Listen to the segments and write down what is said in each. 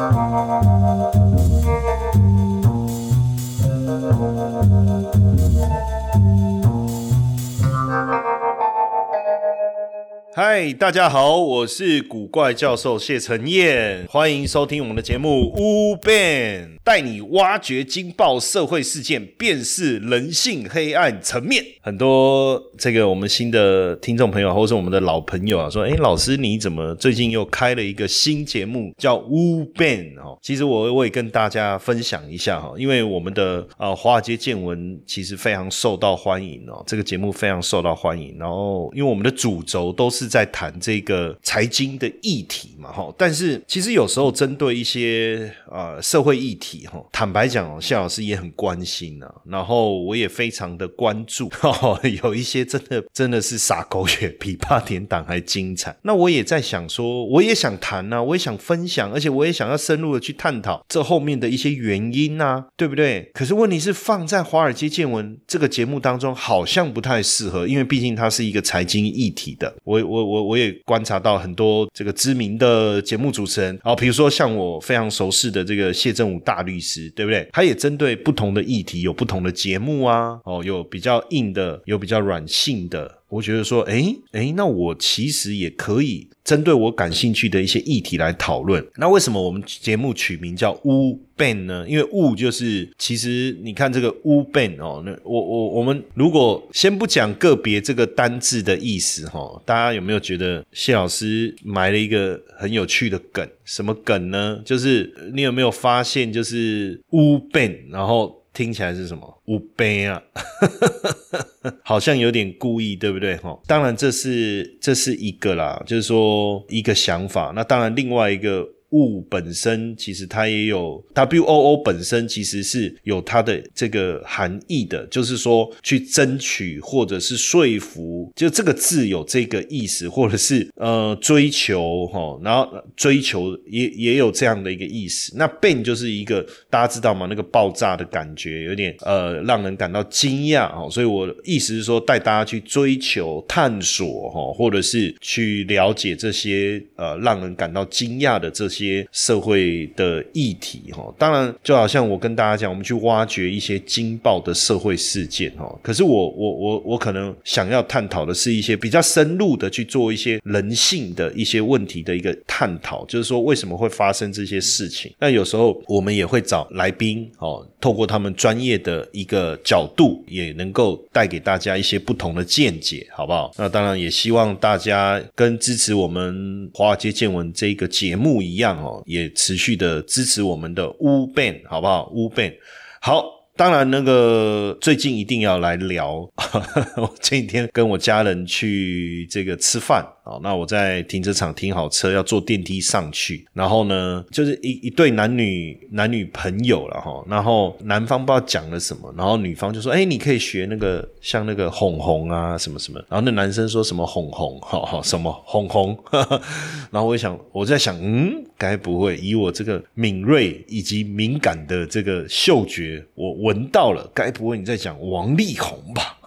oh you. 嗨，大家好，我是古怪教授谢承彦，欢迎收听我们的节目《乌 Ben》，带你挖掘惊爆社会事件，辨识人性黑暗层面。很多这个我们新的听众朋友，或是我们的老朋友啊，说：“哎，老师你怎么最近又开了一个新节目，叫《乌 Ben》哦？”其实我我也跟大家分享一下哈，因为我们的呃华尔街见闻其实非常受到欢迎哦，这个节目非常受到欢迎。然后，因为我们的主轴都是在谈这个财经的议题嘛，哈。但是其实有时候针对一些呃社会议题，哈，坦白讲，谢老师也很关心啊。然后我也非常的关注，哈，有一些真的真的是撒狗血，比八点档还精彩。那我也在想说，我也想谈呐，我也想分享，而且我也想要深入的去探讨这后面的一些原因呐，对不对？可是问题是放在华尔街见闻这个节目当中，好像不太适合，因为毕竟它是一个财经议题的。我我我我我也观察到很多这个知名的节目主持人，哦，比如说像我非常熟悉的这个谢振武大律师，对不对？他也针对不同的议题有不同的节目啊，哦，有比较硬的，有比较软性的。我觉得说，诶诶，那我其实也可以针对我感兴趣的一些议题来讨论。那为什么我们节目取名叫乌 Ben 呢？因为乌就是其实你看这个乌 Ben 哦，那我我我们如果先不讲个别这个单字的意思哈，大家有没有觉得谢老师埋了一个很有趣的梗？什么梗呢？就是你有没有发现，就是乌 Ben，然后。听起来是什么？五杯啊，好像有点故意，对不对？哈，当然这是这是一个啦，就是说一个想法。那当然另外一个。物本身其实它也有 W O O 本身其实是有它的这个含义的，就是说去争取或者是说服，就这个字有这个意思，或者是呃追求哈，然后追求也也有这样的一个意思。那 Ben 就是一个大家知道吗？那个爆炸的感觉有点呃让人感到惊讶哦，所以我意思是说带大家去追求探索哈，或者是去了解这些呃让人感到惊讶的这些。些社会的议题哈，当然就好像我跟大家讲，我们去挖掘一些惊爆的社会事件哈。可是我我我我可能想要探讨的是一些比较深入的去做一些人性的一些问题的一个探讨，就是说为什么会发生这些事情。那有时候我们也会找来宾哦，透过他们专业的一个角度，也能够带给大家一些不同的见解，好不好？那当然也希望大家跟支持我们华尔街见闻这个节目一样。哦，也持续的支持我们的乌 Ben，好不好？乌 Ben，好。当然，那个最近一定要来聊。我这几天跟我家人去这个吃饭好，那我在停车场停好车，要坐电梯上去。然后呢，就是一一对男女男女朋友了哈。然后男方不知道讲了什么，然后女方就说：“哎，你可以学那个像那个哄哄啊什么什么。”然后那男生说什么哄哄，哈哈，什么哄哄。然后我想，我在想，嗯，该不会以我这个敏锐以及敏感的这个嗅觉，我我。闻到了，该不会你在讲王力宏吧？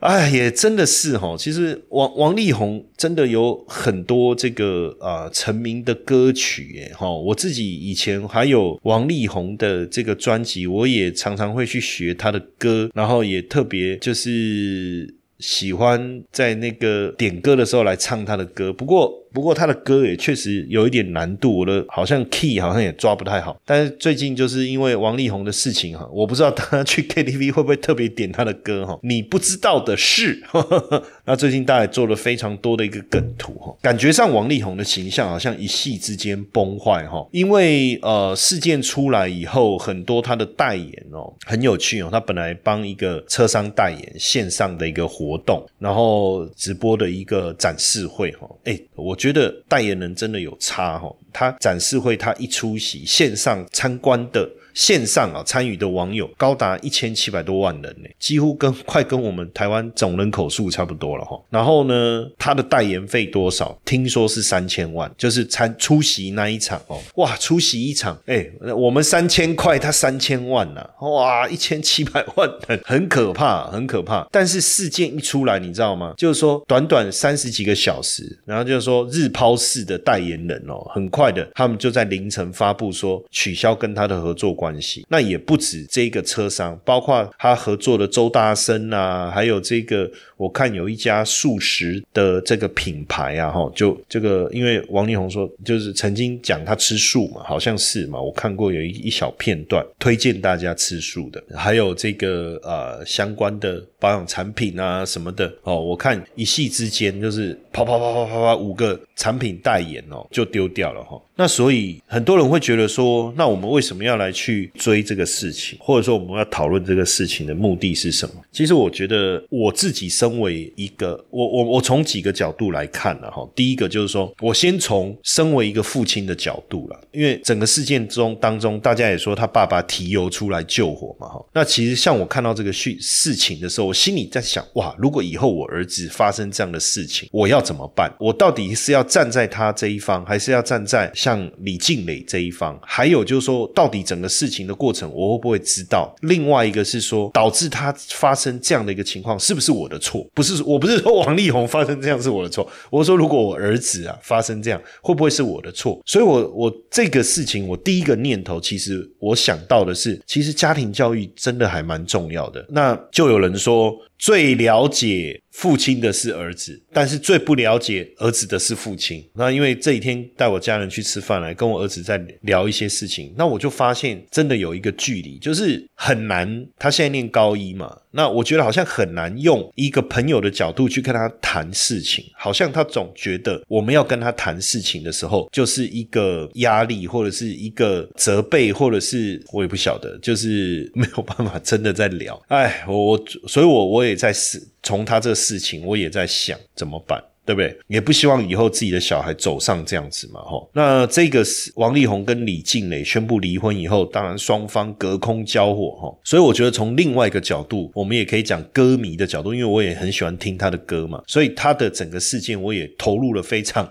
哎，也真的是哈。其实王王力宏真的有很多这个啊成名的歌曲，哎哈。我自己以前还有王力宏的这个专辑，我也常常会去学他的歌，然后也特别就是喜欢在那个点歌的时候来唱他的歌。不过。不过他的歌也确实有一点难度，我的好像 key 好像也抓不太好。但是最近就是因为王力宏的事情哈，我不知道他去 KTV 会不会特别点他的歌哈。你不知道的是，那最近大家做了非常多的一个梗图哈，感觉上王力宏的形象好像一夕之间崩坏哈。因为呃事件出来以后，很多他的代言哦很有趣哦，他本来帮一个车商代言线上的一个活动，然后直播的一个展示会哈，哎我。觉觉得代言人真的有差哈，他展示会他一出席，线上参观的线上啊参与的网友高达一千七百多万人呢，几乎跟快跟我们台湾总人口数差不多了哈。然后呢，他的代言费多少？听说是三千万，就是参出席那一场哦。哇，出席一场，哎，我们三千块，他三千万呐，哇，一千七百万人，很可怕，很可怕。但是事件一出来，你知道吗？就是说短短三十几个小时，然后就是说日抛式的代言人哦，很快的，他们就在凌晨发布说取消跟他的合作关。关系。那也不止这个车商，包括他合作的周大生啊，还有这个我看有一家素食的这个品牌啊，哈，就这个因为王力宏说就是曾经讲他吃素嘛，好像是嘛，我看过有一一小片段推荐大家吃素的，还有这个呃相关的保养产品啊什么的哦，我看一系之间就是啪啪啪啪啪啪五个产品代言哦就丢掉了哈，那所以很多人会觉得说，那我们为什么要来去？追这个事情，或者说我们要讨论这个事情的目的是什么？其实我觉得我自己身为一个，我我我从几个角度来看了哈。第一个就是说我先从身为一个父亲的角度了，因为整个事件中当中，大家也说他爸爸提油出来救火嘛哈。那其实像我看到这个事事情的时候，我心里在想哇，如果以后我儿子发生这样的事情，我要怎么办？我到底是要站在他这一方，还是要站在像李静蕾这一方？还有就是说，到底整个事。情的过程，我会不会知道？另外一个是说，导致他发生这样的一个情况，是不是我的错？不是，我不是说王力宏发生这样是我的错。我说，如果我儿子啊发生这样，会不会是我的错？所以，我我这个事情，我第一个念头，其实我想到的是，其实家庭教育真的还蛮重要的。那就有人说。最了解父亲的是儿子，但是最不了解儿子的是父亲。那因为这一天带我家人去吃饭来，跟我儿子在聊一些事情，那我就发现真的有一个距离，就是很难。他现在念高一嘛。那我觉得好像很难用一个朋友的角度去跟他谈事情，好像他总觉得我们要跟他谈事情的时候，就是一个压力或者是一个责备，或者是我也不晓得，就是没有办法真的在聊。哎，我我所以，我我也在思从他这个事情，我也在想怎么办。对不对？也不希望以后自己的小孩走上这样子嘛，吼。那这个是王力宏跟李静蕾宣布离婚以后，当然双方隔空交火，哈。所以我觉得从另外一个角度，我们也可以讲歌迷的角度，因为我也很喜欢听他的歌嘛，所以他的整个事件我也投入了非常。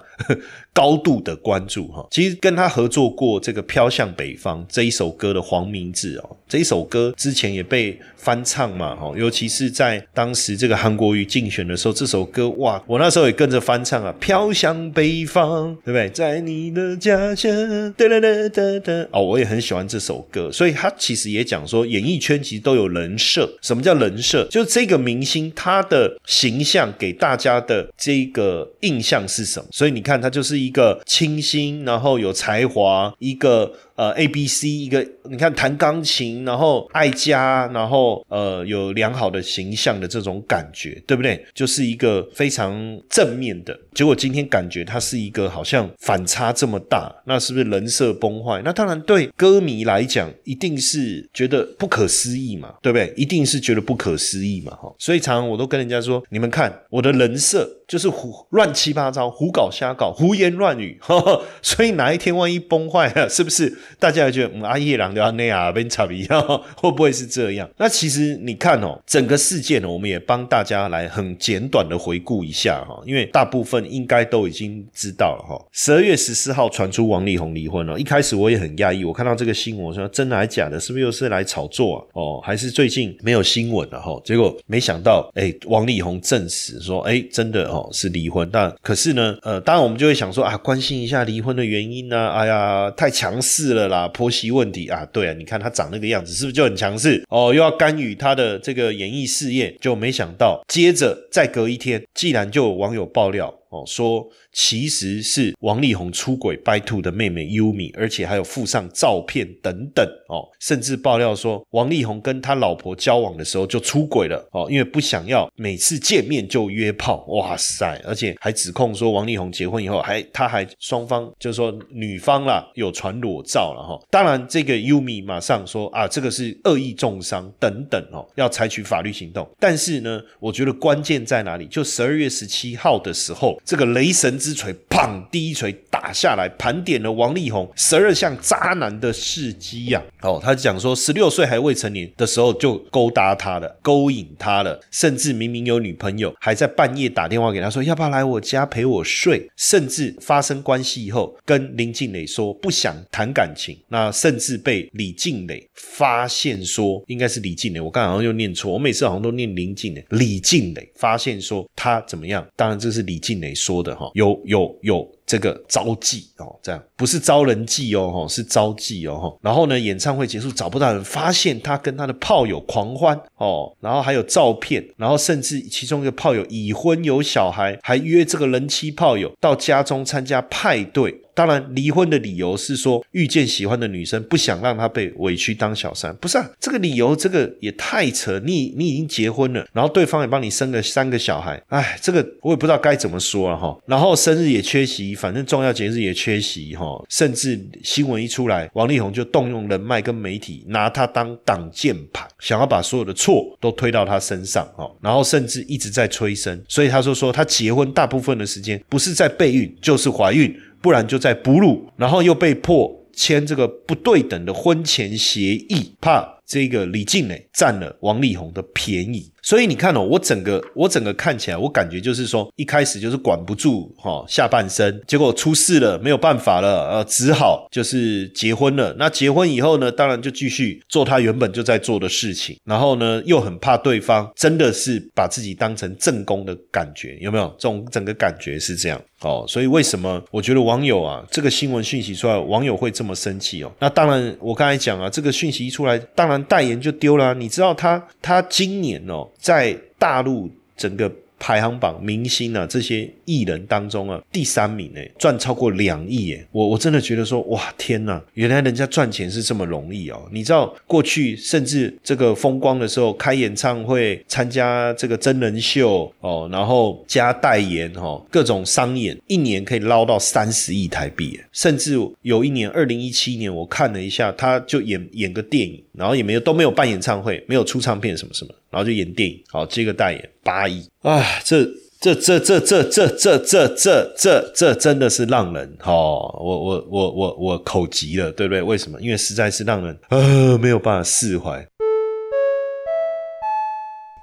高度的关注哈，其实跟他合作过这个《飘向北方》这一首歌的黄明志哦，这一首歌之前也被翻唱嘛哈，尤其是在当时这个韩国瑜竞选的时候，这首歌哇，我那时候也跟跟着翻唱啊，《飘向北方》，对不对？在你的家乡，哒哒哒哒哒哦，我也很喜欢这首歌，所以他其实也讲说，演艺圈其实都有人设，什么叫人设？就是这个明星他的形象给大家的这个印象是什么？所以你看，他就是。一个清新，然后有才华，一个。呃，A B C 一个，你看弹钢琴，然后爱家，然后呃有良好的形象的这种感觉，对不对？就是一个非常正面的。结果今天感觉他是一个好像反差这么大，那是不是人设崩坏？那当然对歌迷来讲，一定是觉得不可思议嘛，对不对？一定是觉得不可思议嘛，哈。所以常常我都跟人家说，你们看我的人设就是胡乱七八糟、胡搞瞎搞、胡言乱语，所以哪一天万一崩坏了，是不是？大家觉得，嗯，阿叶郎的那样变差一样，会不会是这样？那其实你看哦，整个事件呢，我们也帮大家来很简短的回顾一下哈，因为大部分应该都已经知道了哈。十二月十四号传出王力宏离婚了，一开始我也很讶异，我看到这个新闻，我说真的还假的？是不是又是来炒作啊？哦，还是最近没有新闻了哈？结果没想到，哎，王力宏证实说，哎，真的哦是离婚。但可是呢，呃，当然我们就会想说啊，关心一下离婚的原因呢？哎呀，太强势了。的啦，婆媳问题啊，对啊，你看他长那个样子，是不是就很强势哦？又要干预他的这个演艺事业，就没想到，接着再隔一天，既然就有网友爆料哦，说。其实是王力宏出轨 by two 的妹妹 Yumi，，而且还有附上照片等等哦，甚至爆料说王力宏跟他老婆交往的时候就出轨了哦，因为不想要每次见面就约炮，哇塞！而且还指控说王力宏结婚以后还他还双方就是说女方啦有传裸照了哈。当然这个 Yumi 马上说啊，这个是恶意重伤等等哦，要采取法律行动。但是呢，我觉得关键在哪里？就十二月十七号的时候，这个雷神之锤，砰，第一锤打下来，盘点了王力宏十二项渣男的事迹呀。哦，他讲说，十六岁还未成年的时候就勾搭他了，勾引他了，甚至明明有女朋友，还在半夜打电话给他说要不要来我家陪我睡，甚至发生关系以后跟林静蕾说不想谈感情，那甚至被李静蕾发现说应该是李静蕾，我刚好像又念错，我每次好像都念林静蕾，李静蕾发现说他怎么样？当然这是李静蕾说的哈，有有有。这个招妓哦，这样不是招人妓哦，是招妓哦，然后呢，演唱会结束找不到人，发现他跟他的炮友狂欢哦，然后还有照片，然后甚至其中一个炮友已婚有小孩，还约这个人妻炮友到家中参加派对。当然，离婚的理由是说遇见喜欢的女生，不想让她被委屈当小三，不是啊？这个理由这个也太扯。你你已经结婚了，然后对方也帮你生了三个小孩，哎，这个我也不知道该怎么说了哈。然后生日也缺席，反正重要节日也缺席哈。甚至新闻一出来，王力宏就动用人脉跟媒体，拿他当挡箭牌，想要把所有的错都推到他身上哈。然后甚至一直在催生，所以他说说他结婚大部分的时间不是在备孕就是怀孕。不然就在哺乳，然后又被迫签这个不对等的婚前协议，怕这个李静蕾占了王力宏的便宜。所以你看哦，我整个我整个看起来，我感觉就是说，一开始就是管不住哈下半身，结果出事了，没有办法了，呃，只好就是结婚了。那结婚以后呢，当然就继续做他原本就在做的事情，然后呢，又很怕对方真的是把自己当成正宫的感觉，有没有？这种整个感觉是这样哦。所以为什么我觉得网友啊，这个新闻讯息出来，网友会这么生气哦？那当然，我刚才讲啊，这个讯息一出来，当然代言就丢了。你知道他他今年哦。在大陆整个排行榜明星啊，这些艺人当中啊，第三名呢，赚超过两亿诶！我我真的觉得说，哇，天呐，原来人家赚钱是这么容易哦！你知道过去甚至这个风光的时候，开演唱会、参加这个真人秀哦，然后加代言哦，各种商演，一年可以捞到三十亿台币，甚至有一年二零一七年，我看了一下，他就演演个电影。然后也没有都没有办演唱会，没有出唱片什么什么，然后就演电影，好接个代言八亿啊！这这这这这这这这这这这真的是让人哈，我我我我我口急了，对不对？为什么？因为实在是让人呃没有办法释怀。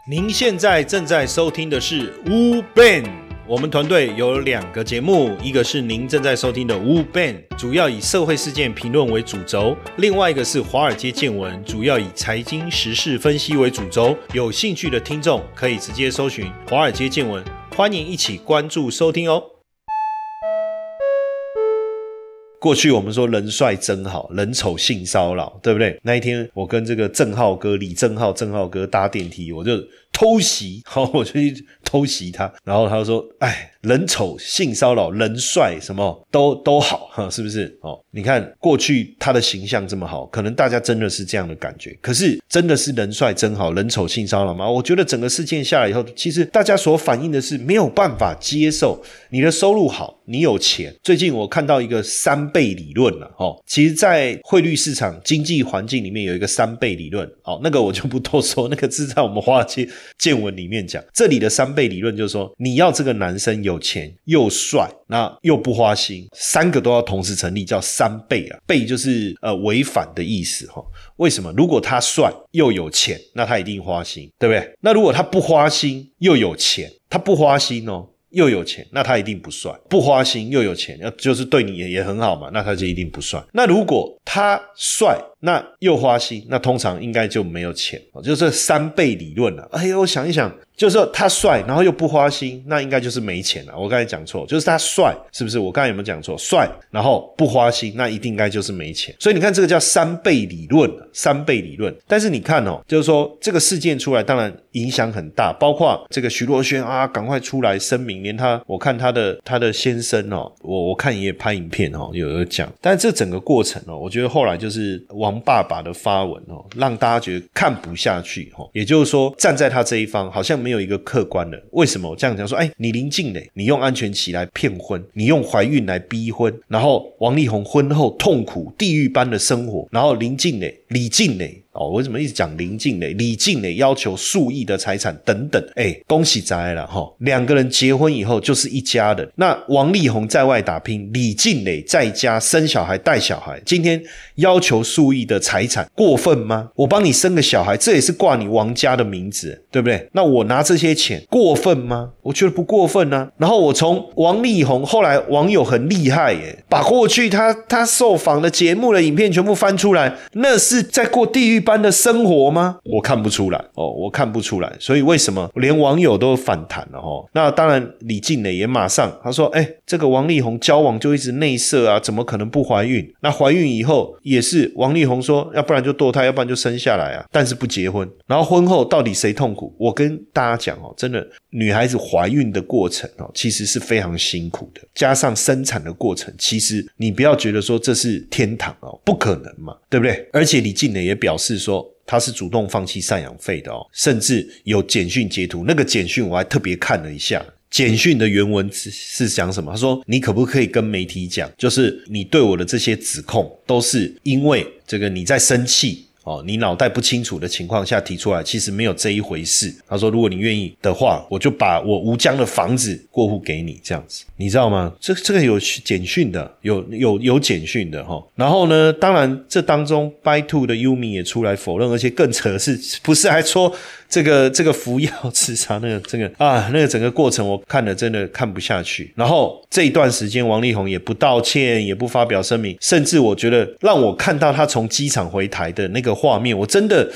您现在正在收听的是 u Ben。我们团队有两个节目，一个是您正在收听的《乌 ban》，主要以社会事件评论为主轴；另外一个是《华尔街见闻》，主要以财经时事分析为主轴。有兴趣的听众可以直接搜寻《华尔街见闻》，欢迎一起关注收听哦。过去我们说人帅真好人丑性骚扰，对不对？那一天我跟这个郑浩哥李正浩郑浩哥搭电梯，我就偷袭，好，我就去偷袭他，然后他就说：“哎。”人丑性骚扰，人帅什么都都好哈，是不是？哦，你看过去他的形象这么好，可能大家真的是这样的感觉。可是真的是人帅真好人丑性骚扰吗？我觉得整个事件下来以后，其实大家所反映的是没有办法接受你的收入好，你有钱。最近我看到一个三倍理论了，哦，其实，在汇率市场经济环境里面有一个三倍理论，哦，那个我就不多说，那个是在我们华尔街见闻里面讲。这里的三倍理论就是说，你要这个男生有。钱又帅，那又不花心，三个都要同时成立，叫三倍啊。倍就是呃违反的意思哈。为什么？如果他帅又有钱，那他一定花心，对不对？那如果他不花心又有钱，他不花心哦。又有钱，那他一定不帅；不花心又有钱，要就是对你也也很好嘛，那他就一定不帅。那如果他帅，那又花心，那通常应该就没有钱，就是三倍理论了。哎呦，我想一想，就是说他帅，然后又不花心，那应该就是没钱了。我刚才讲错，就是他帅，是不是？我刚才有没有讲错？帅，然后不花心，那一定应该就是没钱。所以你看，这个叫三倍理论，三倍理论。但是你看哦，就是说这个事件出来，当然影响很大，包括这个徐若瑄啊，赶快出来声明。连他，我看他的他的先生哦，我我看也拍影片哦，有有讲，但是这整个过程哦，我觉得后来就是王爸爸的发文哦，让大家觉得看不下去哦。也就是说，站在他这一方，好像没有一个客观的。为什么我这样讲？说，哎，你林静蕾，你用安全期来骗婚，你用怀孕来逼婚，然后王力宏婚后痛苦地狱般的生活，然后林静蕾、李静蕾。哦，为什么一直讲林静蕾？李静蕾要求数亿的财产等等，哎，恭喜宅了哈！两个人结婚以后就是一家人。那王力宏在外打拼，李静蕾在家生小孩带小孩，今天要求数亿的财产，过分吗？我帮你生个小孩，这也是挂你王家的名字，对不对？那我拿这些钱过分吗？我觉得不过分呢。然后我从王力宏后来网友很厉害耶，把过去他他受访的节目的影片全部翻出来，那是在过地狱般的生活吗？我看不出来哦，我看不出来。所以为什么连网友都反弹了哈？那当然，李静蕾也马上他说：“哎，这个王力宏交往就一直内射啊，怎么可能不怀孕？那怀孕以后也是王力宏说，要不然就堕胎，要不然就生下来啊，但是不结婚。然后婚后到底谁痛苦？我跟大家讲哦，真的，女孩子怀孕的过程哦，其实是非常辛苦的，加上生产的过程，其实你不要觉得说这是天堂哦，不可能嘛，对不对？而且李静蕾也表示是说。他是主动放弃赡养费的哦，甚至有简讯截图，那个简讯我还特别看了一下，简讯的原文是是讲什么？他说：“你可不可以跟媒体讲，就是你对我的这些指控，都是因为这个你在生气。”哦，你脑袋不清楚的情况下提出来，其实没有这一回事。他说，如果你愿意的话，我就把我吴江的房子过户给你，这样子，你知道吗？这这个有简讯的，有有有简讯的哈。然后呢，当然这当中 By Two 的 Umi 也出来否认，而且更扯的是，不是还说？这个这个服药自杀那个这个啊那个整个过程我看了真的看不下去。然后这一段时间王力宏也不道歉，也不发表声明，甚至我觉得让我看到他从机场回台的那个画面，我真的，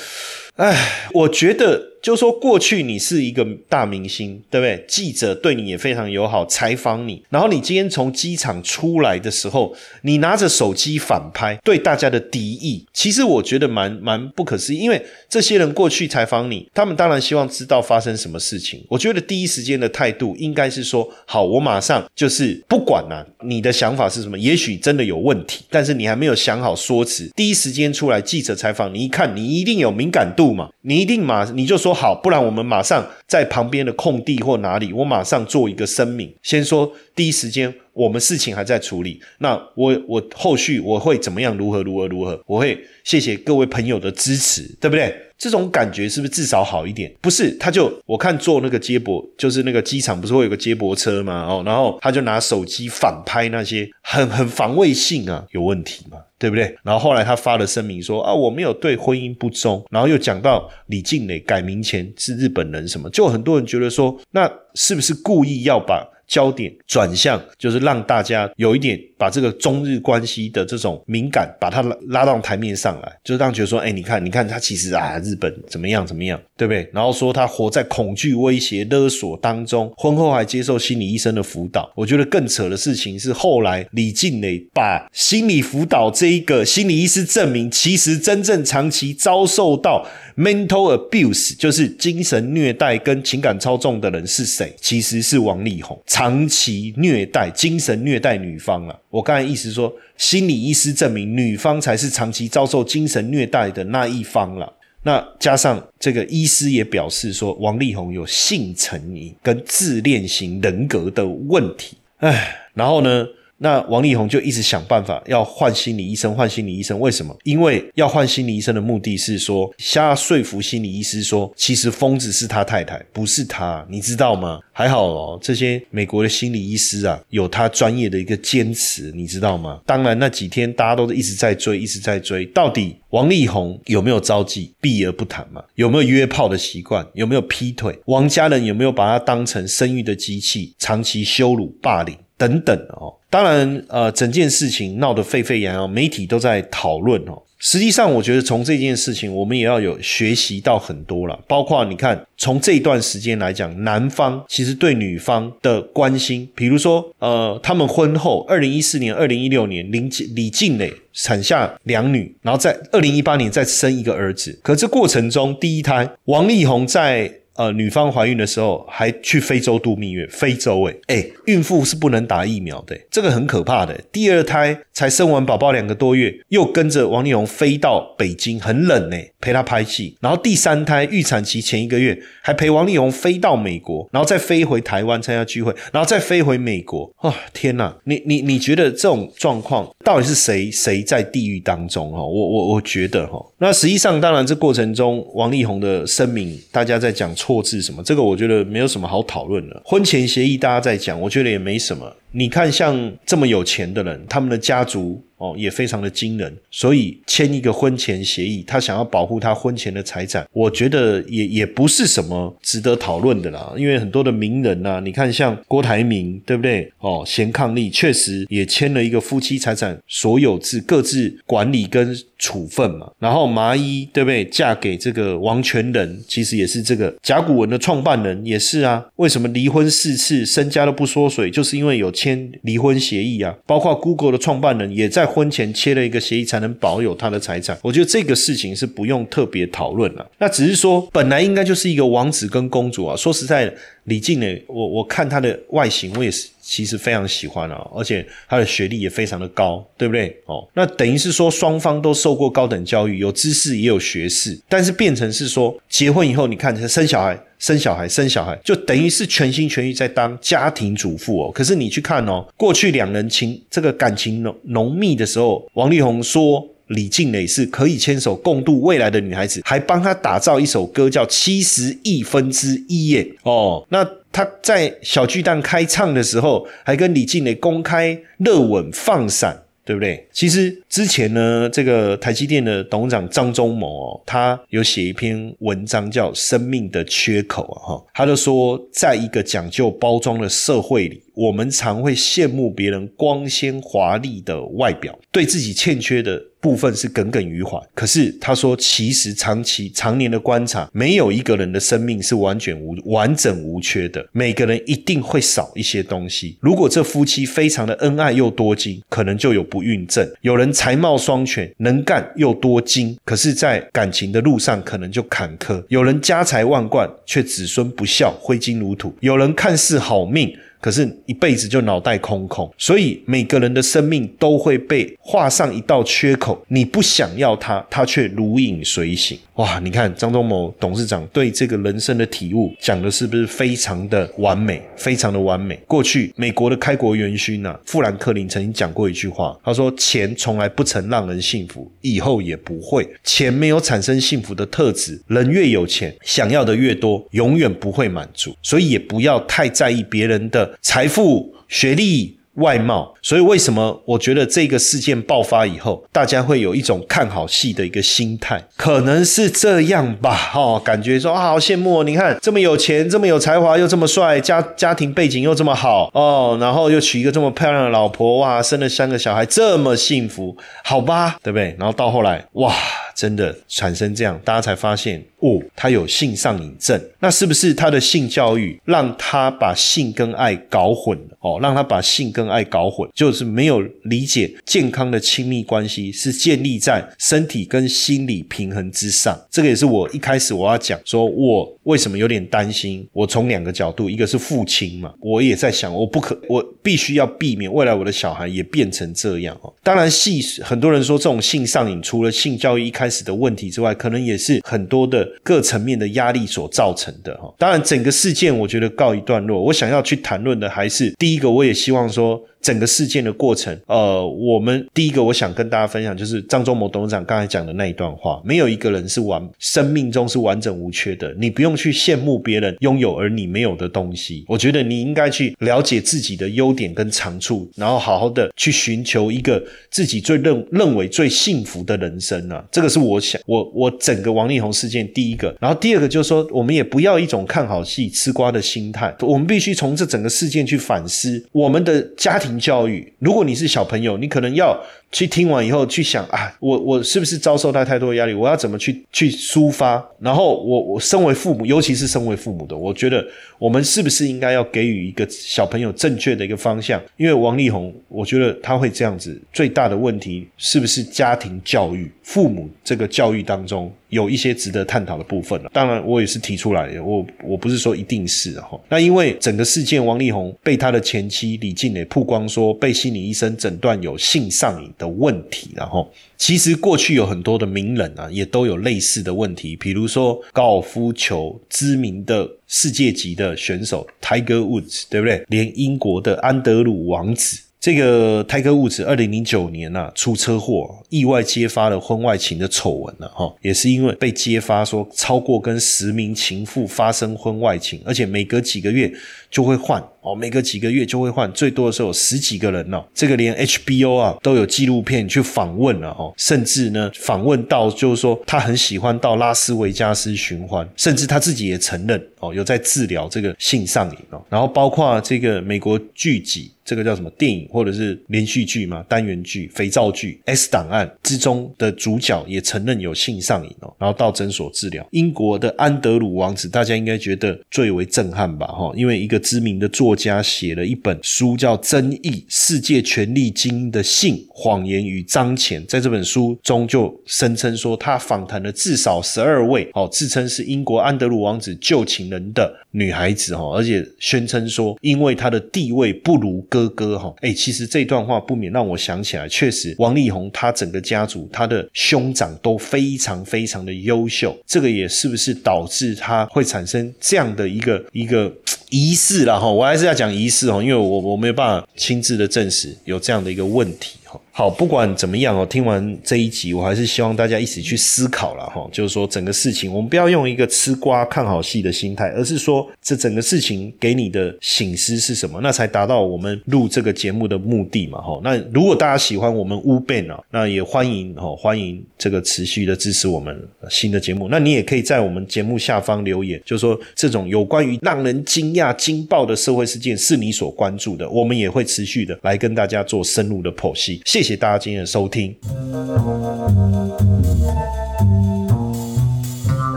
唉，我觉得。就说过去你是一个大明星，对不对？记者对你也非常友好，采访你。然后你今天从机场出来的时候，你拿着手机反拍，对大家的敌意，其实我觉得蛮蛮不可思议。因为这些人过去采访你，他们当然希望知道发生什么事情。我觉得第一时间的态度应该是说：好，我马上就是不管了，你的想法是什么？也许真的有问题，但是你还没有想好说辞。第一时间出来记者采访你，一看你一定有敏感度嘛，你一定马你就说。说好，不然我们马上在旁边的空地或哪里，我马上做一个声明。先说第一时间，我们事情还在处理。那我我后续我会怎么样？如何如何如何？我会谢谢各位朋友的支持，对不对？这种感觉是不是至少好一点？不是，他就我看坐那个接驳，就是那个机场不是会有个接驳车吗？哦，然后他就拿手机反拍那些很很防卫性啊，有问题吗？对不对？然后后来他发了声明说啊，我没有对婚姻不忠，然后又讲到李静蕾改名前是日本人什么，就很多人觉得说，那是不是故意要把？焦点转向，就是让大家有一点把这个中日关系的这种敏感，把它拉拉到台面上来，就是让觉得说，哎，你看，你看他其实啊，日本怎么样怎么样，对不对？然后说他活在恐惧、威胁、勒索当中，婚后还接受心理医生的辅导。我觉得更扯的事情是，后来李静蕾把心理辅导这一个心理医师证明，其实真正长期遭受到 mental abuse，就是精神虐待跟情感操纵的人是谁？其实是王力宏。长期虐待、精神虐待女方了。我刚才意思说，心理医师证明女方才是长期遭受精神虐待的那一方了。那加上这个医师也表示说，王力宏有性成瘾跟自恋型人格的问题。唉，然后呢？那王力宏就一直想办法要换心理医生，换心理医生。为什么？因为要换心理医生的目的是说，想要说服心理医师说，其实疯子是他太太，不是他，你知道吗？还好哦，这些美国的心理医师啊，有他专业的一个坚持，你知道吗？当然那几天大家都一直在追，一直在追，到底王力宏有没有招妓，避而不谈嘛？有没有约炮的习惯？有没有劈腿？王家人有没有把他当成生育的机器，长期羞辱、霸凌？等等哦，当然，呃，整件事情闹得沸沸扬扬，媒体都在讨论哦。实际上，我觉得从这件事情，我们也要有学习到很多了。包括你看，从这一段时间来讲，男方其实对女方的关心，比如说，呃，他们婚后，二零一四年、二零一六年，林李静蕾产下两女，然后在二零一八年再生一个儿子。可这过程中，第一胎王力宏在。呃女方怀孕的时候还去非洲度蜜月，非洲哎哎，孕妇是不能打疫苗的，这个很可怕的。第二胎才生完宝宝两个多月，又跟着王力宏飞到北京，很冷呢，陪他拍戏。然后第三胎预产期前一个月，还陪王力宏飞到美国，然后再飞回台湾参加聚会，然后再飞回美国。哇，天哪！你你你觉得这种状况到底是谁谁在地狱当中？哈，我我我觉得哈，那实际上当然这过程中王力宏的声明，大家在讲错字什么，这个我觉得没有什么好讨论的。婚前协议大家在讲，我觉得也没什么。你看，像这么有钱的人，他们的家族哦也非常的惊人，所以签一个婚前协议，他想要保护他婚前的财产，我觉得也也不是什么值得讨论的啦。因为很多的名人呐，你看像郭台铭，对不对？哦，贤伉俪确实也签了一个夫妻财产所有制各自管理跟处分嘛。然后麻衣，对不对？嫁给这个王权人，其实也是这个甲骨文的创办人，也是啊。为什么离婚四次，身家都不缩水？就是因为有。签离婚协议啊，包括 Google 的创办人也在婚前签了一个协议，才能保有他的财产。我觉得这个事情是不用特别讨论了。那只是说，本来应该就是一个王子跟公主啊。说实在的，李静呢，我我看他的外形，我也是其实非常喜欢啊，而且他的学历也非常的高，对不对？哦，那等于是说双方都受过高等教育，有知识也有学识，但是变成是说结婚以后，你看生小孩。生小孩，生小孩，就等于是全心全意在当家庭主妇哦。可是你去看哦，过去两人情这个感情浓浓密的时候，王力宏说李静蕾是可以牵手共度未来的女孩子，还帮他打造一首歌叫《七十亿分之一》耶哦。那他在小巨蛋开唱的时候，还跟李静蕾公开热吻放闪。对不对？其实之前呢，这个台积电的董事长张忠谋哦，他有写一篇文章叫《生命的缺口》啊，哈，他就说，在一个讲究包装的社会里，我们常会羡慕别人光鲜华丽的外表，对自己欠缺的。部分是耿耿于怀，可是他说，其实长期常年的观察，没有一个人的生命是完全无完整无缺的，每个人一定会少一些东西。如果这夫妻非常的恩爱又多金，可能就有不孕症；有人才貌双全，能干又多金，可是，在感情的路上可能就坎坷；有人家财万贯，却子孙不孝，挥金如土；有人看似好命。可是，一辈子就脑袋空空，所以每个人的生命都会被画上一道缺口。你不想要它，它却如影随形。哇，你看张忠谋董事长对这个人生的体悟讲的是不是非常的完美，非常的完美？过去美国的开国元勋呐，富兰克林曾经讲过一句话，他说：“钱从来不曾让人幸福，以后也不会。钱没有产生幸福的特质，人越有钱，想要的越多，永远不会满足。所以也不要太在意别人的财富、学历。”外貌，所以为什么我觉得这个事件爆发以后，大家会有一种看好戏的一个心态，可能是这样吧？哦，感觉说啊，好羡慕哦，你看这么有钱，这么有才华，又这么帅，家家庭背景又这么好哦，然后又娶一个这么漂亮的老婆，哇，生了三个小孩，这么幸福，好吧，对不对？然后到后来，哇。真的产生这样，大家才发现哦，他有性上瘾症。那是不是他的性教育让他把性跟爱搞混了？哦，让他把性跟爱搞混，就是没有理解健康的亲密关系是建立在身体跟心理平衡之上。这个也是我一开始我要讲，说我为什么有点担心。我从两个角度，一个是父亲嘛，我也在想，我不可，我必须要避免未来我的小孩也变成这样哦。当然，戏很多人说这种性上瘾，除了性教育一开开始的问题之外，可能也是很多的各层面的压力所造成的哈。当然，整个事件我觉得告一段落。我想要去谈论的还是第一个，我也希望说。整个事件的过程，呃，我们第一个我想跟大家分享就是张忠谋董事长刚才讲的那一段话：没有一个人是完生命中是完整无缺的，你不用去羡慕别人拥有而你没有的东西。我觉得你应该去了解自己的优点跟长处，然后好好的去寻求一个自己最认认为最幸福的人生啊！这个是我想我我整个王力宏事件第一个，然后第二个就是说，我们也不要一种看好戏吃瓜的心态，我们必须从这整个事件去反思我们的家庭。教育，如果你是小朋友，你可能要去听完以后去想啊，我我是不是遭受到太多压力？我要怎么去去抒发？然后我我身为父母，尤其是身为父母的，我觉得我们是不是应该要给予一个小朋友正确的一个方向？因为王力宏，我觉得他会这样子，最大的问题是不是家庭教育、父母这个教育当中有一些值得探讨的部分了。当然，我也是提出来的，我我不是说一定是哈。那因为整个事件，王力宏被他的前妻李静蕾曝光说被心理医生诊断有性上瘾的问题，然后其实过去有很多的名人啊，也都有类似的问题，比如说高尔夫球知名的世界级的选手 Tiger Woods，对不对？连英国的安德鲁王子。这个泰戈物质二零零九年呐出车祸，意外揭发了婚外情的丑闻了哈，也是因为被揭发说超过跟十名情妇发生婚外情，而且每隔几个月就会换哦，每隔几个月就会换，最多的时候有十几个人呢。这个连 HBO 啊都有纪录片去访问了哦，甚至呢访问到就是说他很喜欢到拉斯维加斯寻欢，甚至他自己也承认哦有在治疗这个性上瘾哦，然后包括这个美国剧集。这个叫什么电影或者是连续剧嘛？单元剧、肥皂剧《S 档案》之中的主角也承认有性上瘾哦，然后到诊所治疗。英国的安德鲁王子，大家应该觉得最为震撼吧？哈，因为一个知名的作家写了一本书，叫《争议世界权力精英的性谎言与脏钱》。在这本书中，就声称说他访谈了至少十二位哦，自称是英国安德鲁王子旧情人的女孩子哈，而且宣称说，因为他的地位不如哥。哥哥哈，哎，其实这段话不免让我想起来，确实王力宏他整个家族他的兄长都非常非常的优秀，这个也是不是导致他会产生这样的一个一个仪式了哈？我还是要讲仪式哦，因为我我没有办法亲自的证实有这样的一个问题。好，不管怎么样哦，听完这一集，我还是希望大家一起去思考了哈。就是说，整个事情我们不要用一个吃瓜看好戏的心态，而是说，这整个事情给你的醒思是什么，那才达到我们录这个节目的目的嘛哈。那如果大家喜欢我们乌变啊，那也欢迎哈，欢迎这个持续的支持我们新的节目。那你也可以在我们节目下方留言，就是说这种有关于让人惊讶、惊爆的社会事件是你所关注的，我们也会持续的来跟大家做深入的剖析。谢谢大家今天的收听。